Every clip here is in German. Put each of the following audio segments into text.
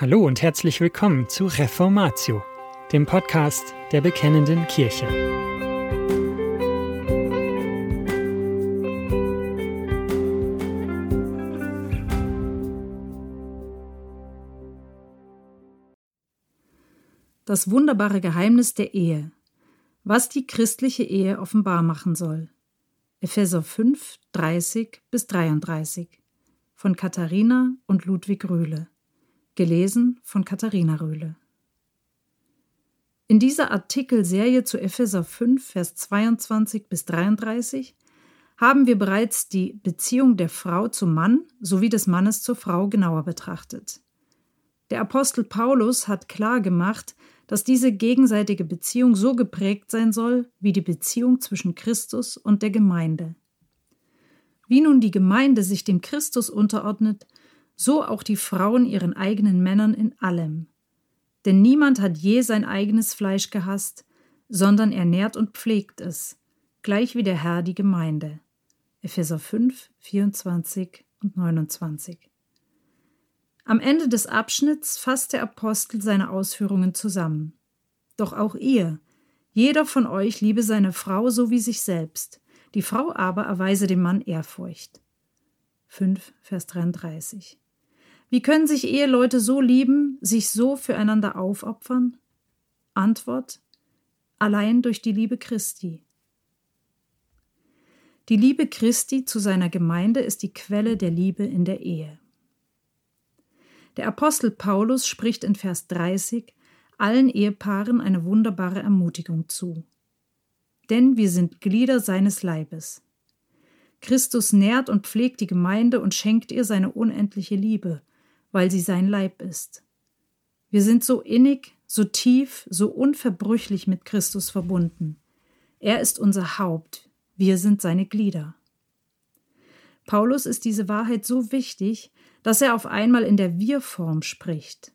Hallo und herzlich willkommen zu Reformatio, dem Podcast der Bekennenden Kirche. Das wunderbare Geheimnis der Ehe. Was die christliche Ehe offenbar machen soll. Epheser 5, 30 bis 33 von Katharina und Ludwig Rühle. Gelesen von Katharina Röhle. In dieser Artikelserie zu Epheser 5, Vers 22 bis 33 haben wir bereits die Beziehung der Frau zum Mann sowie des Mannes zur Frau genauer betrachtet. Der Apostel Paulus hat klar gemacht, dass diese gegenseitige Beziehung so geprägt sein soll wie die Beziehung zwischen Christus und der Gemeinde. Wie nun die Gemeinde sich dem Christus unterordnet, so auch die Frauen ihren eigenen Männern in allem. Denn niemand hat je sein eigenes Fleisch gehasst, sondern ernährt und pflegt es, gleich wie der Herr die Gemeinde. Epheser 5, 24 und 29. Am Ende des Abschnitts fasst der Apostel seine Ausführungen zusammen. Doch auch ihr, jeder von euch liebe seine Frau so wie sich selbst, die Frau aber erweise dem Mann Ehrfurcht. 5, Vers 33. Wie können sich Eheleute so lieben, sich so füreinander aufopfern? Antwort allein durch die Liebe Christi. Die Liebe Christi zu seiner Gemeinde ist die Quelle der Liebe in der Ehe. Der Apostel Paulus spricht in Vers 30 allen Ehepaaren eine wunderbare Ermutigung zu. Denn wir sind Glieder seines Leibes. Christus nährt und pflegt die Gemeinde und schenkt ihr seine unendliche Liebe, weil sie sein Leib ist. Wir sind so innig, so tief, so unverbrüchlich mit Christus verbunden. Er ist unser Haupt, wir sind seine Glieder. Paulus ist diese Wahrheit so wichtig, dass er auf einmal in der Wir-Form spricht.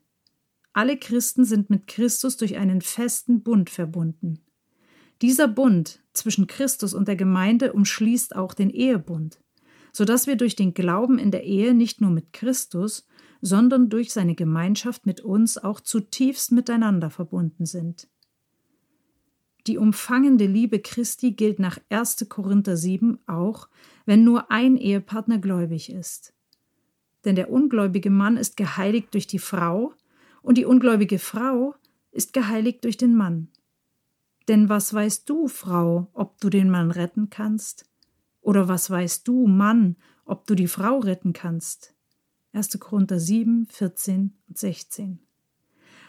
Alle Christen sind mit Christus durch einen festen Bund verbunden. Dieser Bund zwischen Christus und der Gemeinde umschließt auch den Ehebund, so dass wir durch den Glauben in der Ehe nicht nur mit Christus, sondern durch seine Gemeinschaft mit uns auch zutiefst miteinander verbunden sind. Die umfangende Liebe Christi gilt nach 1. Korinther 7 auch, wenn nur ein Ehepartner gläubig ist. Denn der ungläubige Mann ist geheiligt durch die Frau und die ungläubige Frau ist geheiligt durch den Mann. Denn was weißt du, Frau, ob du den Mann retten kannst? Oder was weißt du, Mann, ob du die Frau retten kannst? 1. Korinther 7, 14 und 16.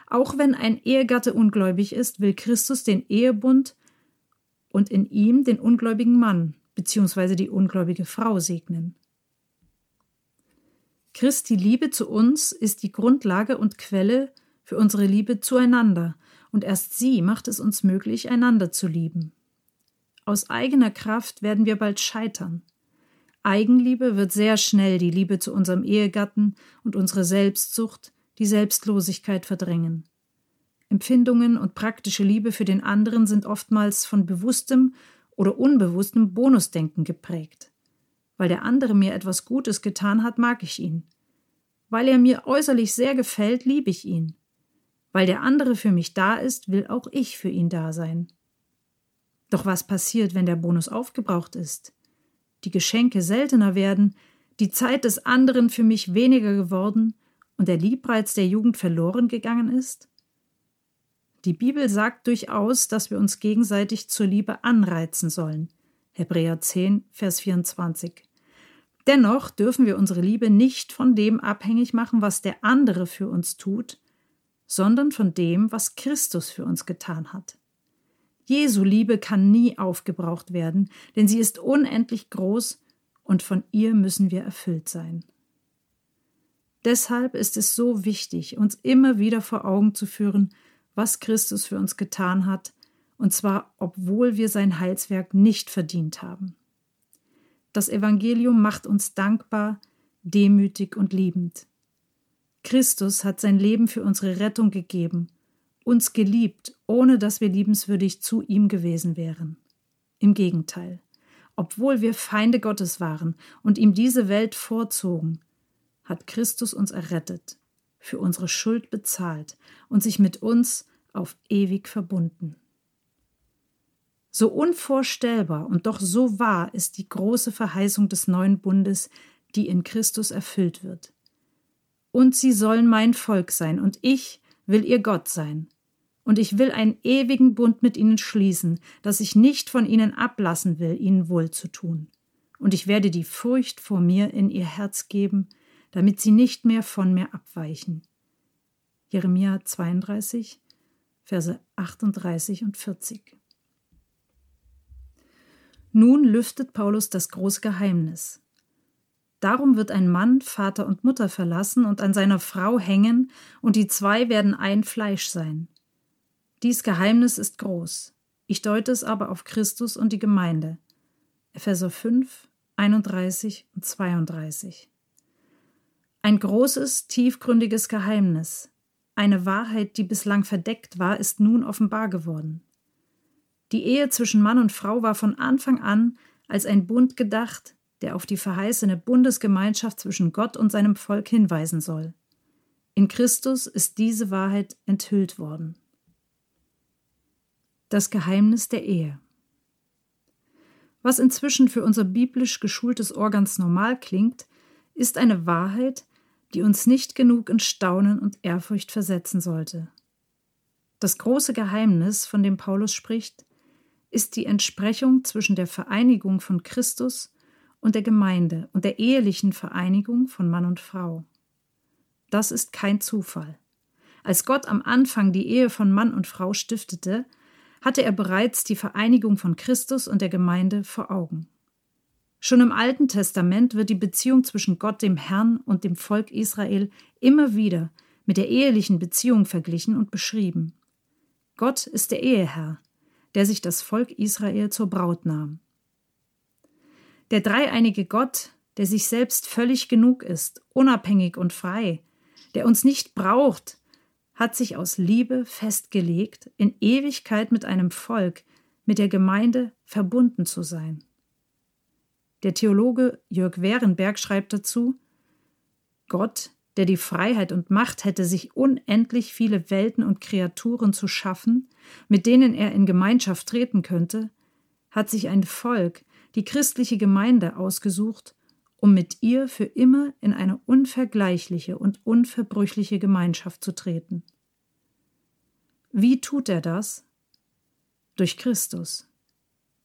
Auch wenn ein Ehegatte ungläubig ist, will Christus den Ehebund und in ihm den ungläubigen Mann bzw. die ungläubige Frau segnen. Christi Liebe zu uns ist die Grundlage und Quelle für unsere Liebe zueinander, und erst sie macht es uns möglich, einander zu lieben. Aus eigener Kraft werden wir bald scheitern. Eigenliebe wird sehr schnell die Liebe zu unserem Ehegatten und unsere Selbstsucht, die Selbstlosigkeit verdrängen. Empfindungen und praktische Liebe für den anderen sind oftmals von bewusstem oder unbewusstem Bonusdenken geprägt. Weil der andere mir etwas Gutes getan hat, mag ich ihn. Weil er mir äußerlich sehr gefällt, liebe ich ihn. Weil der andere für mich da ist, will auch ich für ihn da sein. Doch was passiert, wenn der Bonus aufgebraucht ist? Die Geschenke seltener werden, die Zeit des anderen für mich weniger geworden und der Liebreiz der Jugend verloren gegangen ist? Die Bibel sagt durchaus, dass wir uns gegenseitig zur Liebe anreizen sollen. Hebräer 10, Vers 24. Dennoch dürfen wir unsere Liebe nicht von dem abhängig machen, was der andere für uns tut, sondern von dem, was Christus für uns getan hat. Jesu Liebe kann nie aufgebraucht werden, denn sie ist unendlich groß und von ihr müssen wir erfüllt sein. Deshalb ist es so wichtig, uns immer wieder vor Augen zu führen, was Christus für uns getan hat, und zwar obwohl wir sein Heilswerk nicht verdient haben. Das Evangelium macht uns dankbar, demütig und liebend. Christus hat sein Leben für unsere Rettung gegeben uns geliebt, ohne dass wir liebenswürdig zu ihm gewesen wären. Im Gegenteil, obwohl wir Feinde Gottes waren und ihm diese Welt vorzogen, hat Christus uns errettet, für unsere Schuld bezahlt und sich mit uns auf ewig verbunden. So unvorstellbar und doch so wahr ist die große Verheißung des neuen Bundes, die in Christus erfüllt wird. Und sie sollen mein Volk sein, und ich will ihr Gott sein. Und ich will einen ewigen Bund mit ihnen schließen, dass ich nicht von ihnen ablassen will, ihnen wohl zu tun. Und ich werde die Furcht vor mir in ihr Herz geben, damit sie nicht mehr von mir abweichen. Jeremia 32, Verse 38 und 40. Nun lüftet Paulus das große Geheimnis. Darum wird ein Mann Vater und Mutter verlassen und an seiner Frau hängen, und die zwei werden ein Fleisch sein. Dies Geheimnis ist groß. Ich deute es aber auf Christus und die Gemeinde. Epheser 5, 31 und 32. Ein großes, tiefgründiges Geheimnis. Eine Wahrheit, die bislang verdeckt war, ist nun offenbar geworden. Die Ehe zwischen Mann und Frau war von Anfang an als ein Bund gedacht, der auf die verheißene Bundesgemeinschaft zwischen Gott und seinem Volk hinweisen soll. In Christus ist diese Wahrheit enthüllt worden. Das Geheimnis der Ehe. Was inzwischen für unser biblisch geschultes Ohr ganz normal klingt, ist eine Wahrheit, die uns nicht genug in Staunen und Ehrfurcht versetzen sollte. Das große Geheimnis, von dem Paulus spricht, ist die Entsprechung zwischen der Vereinigung von Christus und der Gemeinde und der ehelichen Vereinigung von Mann und Frau. Das ist kein Zufall. Als Gott am Anfang die Ehe von Mann und Frau stiftete, hatte er bereits die Vereinigung von Christus und der Gemeinde vor Augen. Schon im Alten Testament wird die Beziehung zwischen Gott, dem Herrn, und dem Volk Israel immer wieder mit der ehelichen Beziehung verglichen und beschrieben. Gott ist der Eheherr, der sich das Volk Israel zur Braut nahm. Der dreieinige Gott, der sich selbst völlig genug ist, unabhängig und frei, der uns nicht braucht, hat sich aus Liebe festgelegt, in Ewigkeit mit einem Volk, mit der Gemeinde verbunden zu sein. Der Theologe Jörg Wehrenberg schreibt dazu Gott, der die Freiheit und Macht hätte, sich unendlich viele Welten und Kreaturen zu schaffen, mit denen er in Gemeinschaft treten könnte, hat sich ein Volk, die christliche Gemeinde, ausgesucht, um mit ihr für immer in eine unvergleichliche und unverbrüchliche Gemeinschaft zu treten. Wie tut er das? Durch Christus.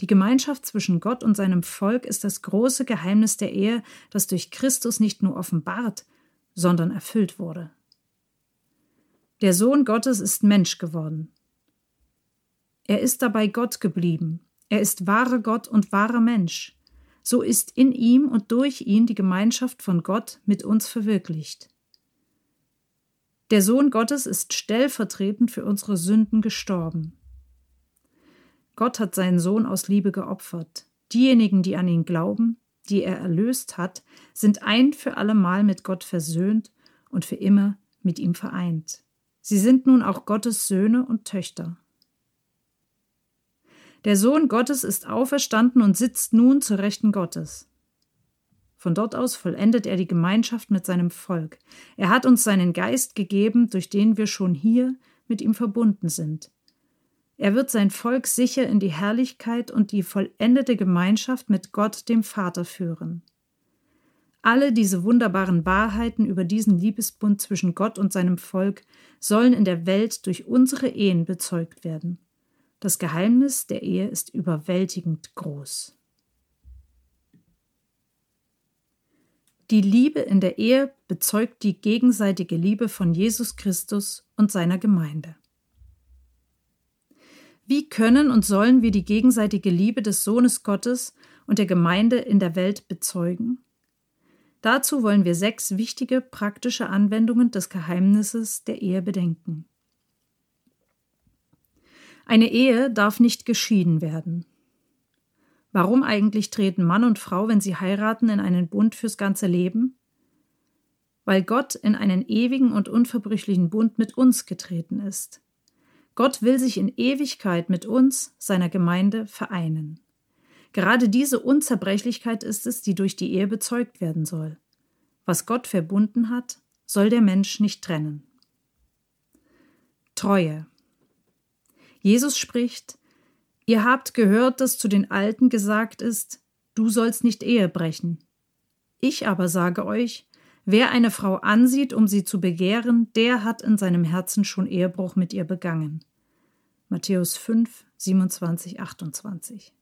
Die Gemeinschaft zwischen Gott und seinem Volk ist das große Geheimnis der Ehe, das durch Christus nicht nur offenbart, sondern erfüllt wurde. Der Sohn Gottes ist Mensch geworden. Er ist dabei Gott geblieben. Er ist wahrer Gott und wahrer Mensch. So ist in ihm und durch ihn die Gemeinschaft von Gott mit uns verwirklicht. Der Sohn Gottes ist stellvertretend für unsere Sünden gestorben. Gott hat seinen Sohn aus Liebe geopfert. Diejenigen, die an ihn glauben, die er erlöst hat, sind ein für allemal mit Gott versöhnt und für immer mit ihm vereint. Sie sind nun auch Gottes Söhne und Töchter. Der Sohn Gottes ist auferstanden und sitzt nun zur Rechten Gottes. Von dort aus vollendet er die Gemeinschaft mit seinem Volk. Er hat uns seinen Geist gegeben, durch den wir schon hier mit ihm verbunden sind. Er wird sein Volk sicher in die Herrlichkeit und die vollendete Gemeinschaft mit Gott, dem Vater, führen. Alle diese wunderbaren Wahrheiten über diesen Liebesbund zwischen Gott und seinem Volk sollen in der Welt durch unsere Ehen bezeugt werden. Das Geheimnis der Ehe ist überwältigend groß. Die Liebe in der Ehe bezeugt die gegenseitige Liebe von Jesus Christus und seiner Gemeinde. Wie können und sollen wir die gegenseitige Liebe des Sohnes Gottes und der Gemeinde in der Welt bezeugen? Dazu wollen wir sechs wichtige praktische Anwendungen des Geheimnisses der Ehe bedenken. Eine Ehe darf nicht geschieden werden. Warum eigentlich treten Mann und Frau, wenn sie heiraten, in einen Bund fürs ganze Leben? Weil Gott in einen ewigen und unverbrüchlichen Bund mit uns getreten ist. Gott will sich in Ewigkeit mit uns, seiner Gemeinde, vereinen. Gerade diese Unzerbrechlichkeit ist es, die durch die Ehe bezeugt werden soll. Was Gott verbunden hat, soll der Mensch nicht trennen. Treue. Jesus spricht, Ihr habt gehört, dass zu den Alten gesagt ist, du sollst nicht Ehe brechen. Ich aber sage euch, wer eine Frau ansieht, um sie zu begehren, der hat in seinem Herzen schon Ehebruch mit ihr begangen. Matthäus 5, 27, 28.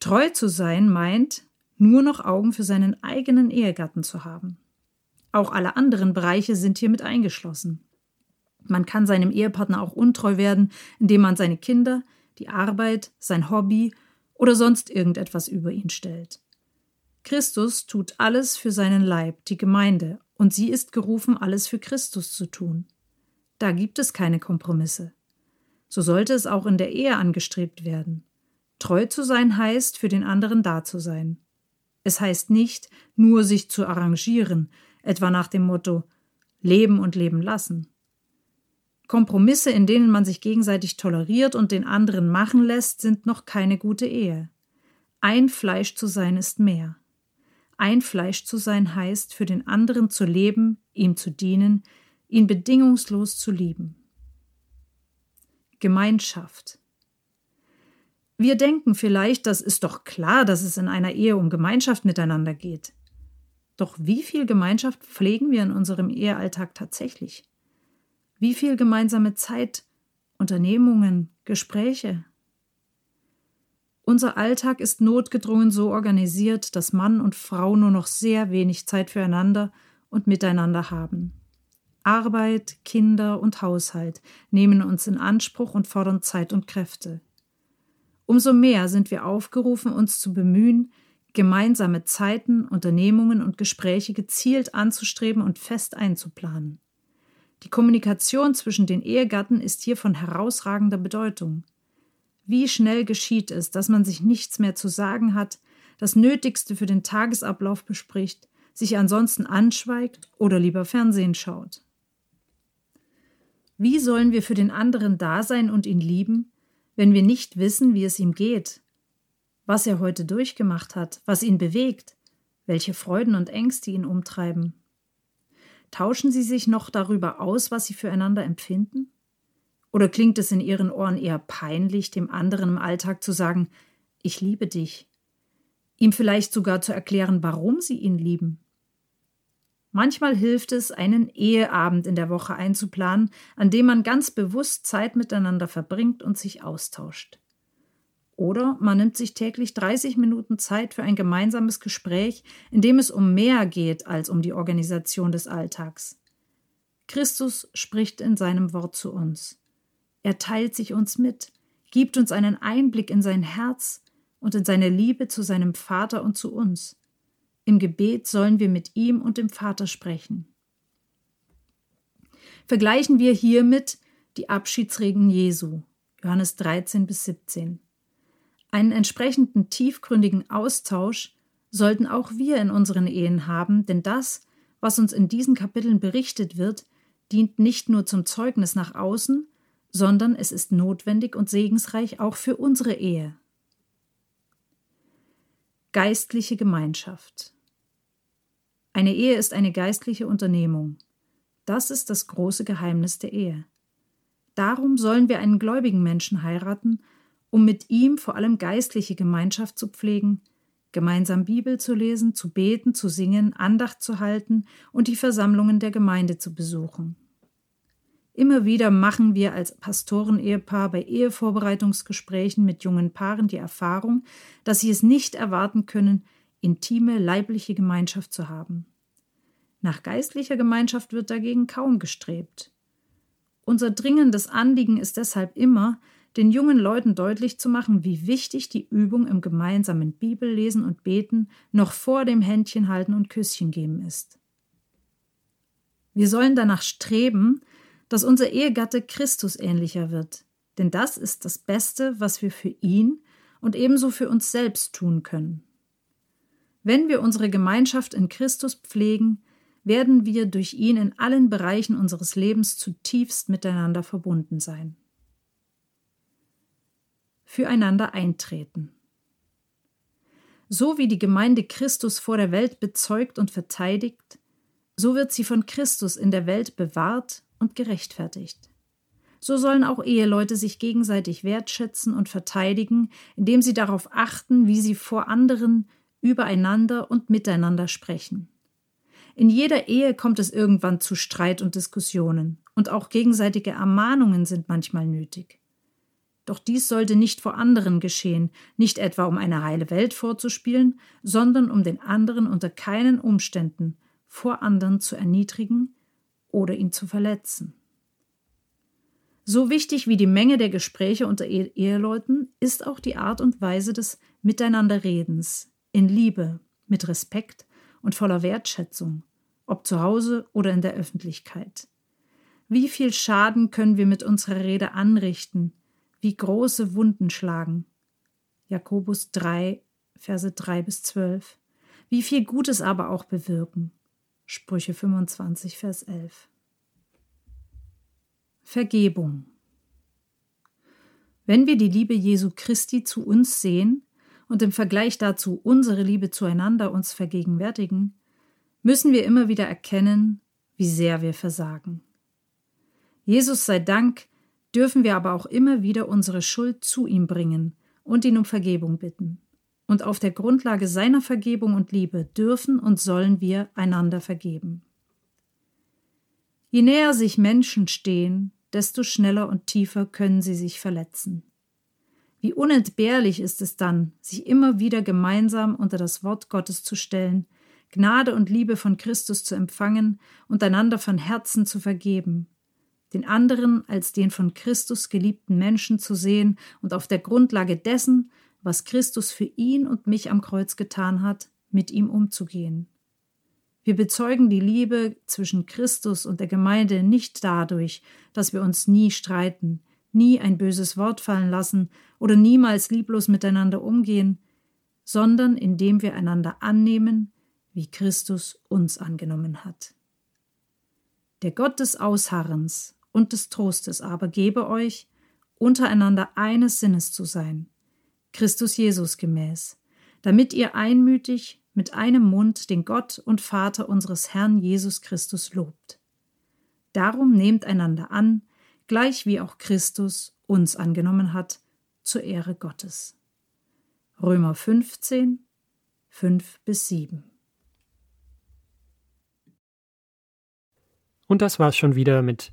Treu zu sein meint, nur noch Augen für seinen eigenen Ehegatten zu haben. Auch alle anderen Bereiche sind hiermit eingeschlossen. Man kann seinem Ehepartner auch untreu werden, indem man seine Kinder, die Arbeit, sein Hobby oder sonst irgendetwas über ihn stellt. Christus tut alles für seinen Leib, die Gemeinde, und sie ist gerufen, alles für Christus zu tun. Da gibt es keine Kompromisse. So sollte es auch in der Ehe angestrebt werden. Treu zu sein heißt, für den anderen da zu sein. Es heißt nicht, nur sich zu arrangieren, etwa nach dem Motto Leben und Leben lassen. Kompromisse, in denen man sich gegenseitig toleriert und den anderen machen lässt, sind noch keine gute Ehe. Ein Fleisch zu sein ist mehr. Ein Fleisch zu sein heißt, für den anderen zu leben, ihm zu dienen, ihn bedingungslos zu lieben. Gemeinschaft. Wir denken vielleicht, das ist doch klar, dass es in einer Ehe um Gemeinschaft miteinander geht. Doch wie viel Gemeinschaft pflegen wir in unserem Ehealltag tatsächlich? Wie viel gemeinsame Zeit, Unternehmungen, Gespräche? Unser Alltag ist notgedrungen so organisiert, dass Mann und Frau nur noch sehr wenig Zeit füreinander und miteinander haben. Arbeit, Kinder und Haushalt nehmen uns in Anspruch und fordern Zeit und Kräfte. Umso mehr sind wir aufgerufen, uns zu bemühen, gemeinsame Zeiten, Unternehmungen und Gespräche gezielt anzustreben und fest einzuplanen. Die Kommunikation zwischen den Ehegatten ist hier von herausragender Bedeutung. Wie schnell geschieht es, dass man sich nichts mehr zu sagen hat, das Nötigste für den Tagesablauf bespricht, sich ansonsten anschweigt oder lieber Fernsehen schaut. Wie sollen wir für den anderen da sein und ihn lieben, wenn wir nicht wissen, wie es ihm geht, was er heute durchgemacht hat, was ihn bewegt, welche Freuden und Ängste ihn umtreiben. Tauschen Sie sich noch darüber aus, was Sie füreinander empfinden? Oder klingt es in Ihren Ohren eher peinlich, dem anderen im Alltag zu sagen, ich liebe dich, ihm vielleicht sogar zu erklären, warum Sie ihn lieben? Manchmal hilft es, einen Eheabend in der Woche einzuplanen, an dem man ganz bewusst Zeit miteinander verbringt und sich austauscht. Oder man nimmt sich täglich 30 Minuten Zeit für ein gemeinsames Gespräch, in dem es um mehr geht als um die Organisation des Alltags. Christus spricht in seinem Wort zu uns. Er teilt sich uns mit, gibt uns einen Einblick in sein Herz und in seine Liebe zu seinem Vater und zu uns. Im Gebet sollen wir mit ihm und dem Vater sprechen. Vergleichen wir hiermit die Abschiedsreden Jesu, Johannes 13 bis 17. Einen entsprechenden tiefgründigen Austausch sollten auch wir in unseren Ehen haben, denn das, was uns in diesen Kapiteln berichtet wird, dient nicht nur zum Zeugnis nach außen, sondern es ist notwendig und segensreich auch für unsere Ehe. Geistliche Gemeinschaft. Eine Ehe ist eine geistliche Unternehmung. Das ist das große Geheimnis der Ehe. Darum sollen wir einen gläubigen Menschen heiraten, um mit ihm vor allem geistliche Gemeinschaft zu pflegen, gemeinsam Bibel zu lesen, zu beten, zu singen, Andacht zu halten und die Versammlungen der Gemeinde zu besuchen. Immer wieder machen wir als Pastoren-Ehepaar bei Ehevorbereitungsgesprächen mit jungen Paaren die Erfahrung, dass sie es nicht erwarten können, intime leibliche Gemeinschaft zu haben. Nach geistlicher Gemeinschaft wird dagegen kaum gestrebt. Unser dringendes Anliegen ist deshalb immer, den jungen Leuten deutlich zu machen, wie wichtig die Übung im gemeinsamen Bibellesen und Beten noch vor dem Händchenhalten und Küsschen geben ist. Wir sollen danach streben, dass unser Ehegatte Christus ähnlicher wird, denn das ist das Beste, was wir für ihn und ebenso für uns selbst tun können. Wenn wir unsere Gemeinschaft in Christus pflegen, werden wir durch ihn in allen Bereichen unseres Lebens zutiefst miteinander verbunden sein. Füreinander eintreten. So wie die Gemeinde Christus vor der Welt bezeugt und verteidigt, so wird sie von Christus in der Welt bewahrt und gerechtfertigt. So sollen auch Eheleute sich gegenseitig wertschätzen und verteidigen, indem sie darauf achten, wie sie vor anderen übereinander und miteinander sprechen. In jeder Ehe kommt es irgendwann zu Streit und Diskussionen, und auch gegenseitige Ermahnungen sind manchmal nötig. Doch dies sollte nicht vor anderen geschehen, nicht etwa um eine heile Welt vorzuspielen, sondern um den anderen unter keinen Umständen vor anderen zu erniedrigen oder ihn zu verletzen. So wichtig wie die Menge der Gespräche unter Eheleuten ist auch die Art und Weise des Miteinanderredens, in Liebe, mit Respekt und voller Wertschätzung, ob zu Hause oder in der Öffentlichkeit. Wie viel Schaden können wir mit unserer Rede anrichten, wie große Wunden schlagen. Jakobus 3, Verse 3 bis 12. Wie viel Gutes aber auch bewirken. Sprüche 25, Vers 11. Vergebung. Wenn wir die Liebe Jesu Christi zu uns sehen und im Vergleich dazu unsere Liebe zueinander uns vergegenwärtigen, müssen wir immer wieder erkennen, wie sehr wir versagen. Jesus sei Dank, dürfen wir aber auch immer wieder unsere Schuld zu ihm bringen und ihn um Vergebung bitten. Und auf der Grundlage seiner Vergebung und Liebe dürfen und sollen wir einander vergeben. Je näher sich Menschen stehen, desto schneller und tiefer können sie sich verletzen. Wie unentbehrlich ist es dann, sich immer wieder gemeinsam unter das Wort Gottes zu stellen, Gnade und Liebe von Christus zu empfangen und einander von Herzen zu vergeben, den anderen als den von Christus geliebten Menschen zu sehen und auf der Grundlage dessen, was Christus für ihn und mich am Kreuz getan hat, mit ihm umzugehen. Wir bezeugen die Liebe zwischen Christus und der Gemeinde nicht dadurch, dass wir uns nie streiten, nie ein böses Wort fallen lassen oder niemals lieblos miteinander umgehen, sondern indem wir einander annehmen, wie Christus uns angenommen hat. Der Gott des Ausharrens und des Trostes aber gebe euch, untereinander eines Sinnes zu sein, Christus Jesus gemäß, damit ihr einmütig mit einem Mund den Gott und Vater unseres Herrn Jesus Christus lobt. Darum nehmt einander an, gleich wie auch Christus uns angenommen hat, zur Ehre Gottes. Römer 15, 5 bis 7. Und das war's schon wieder mit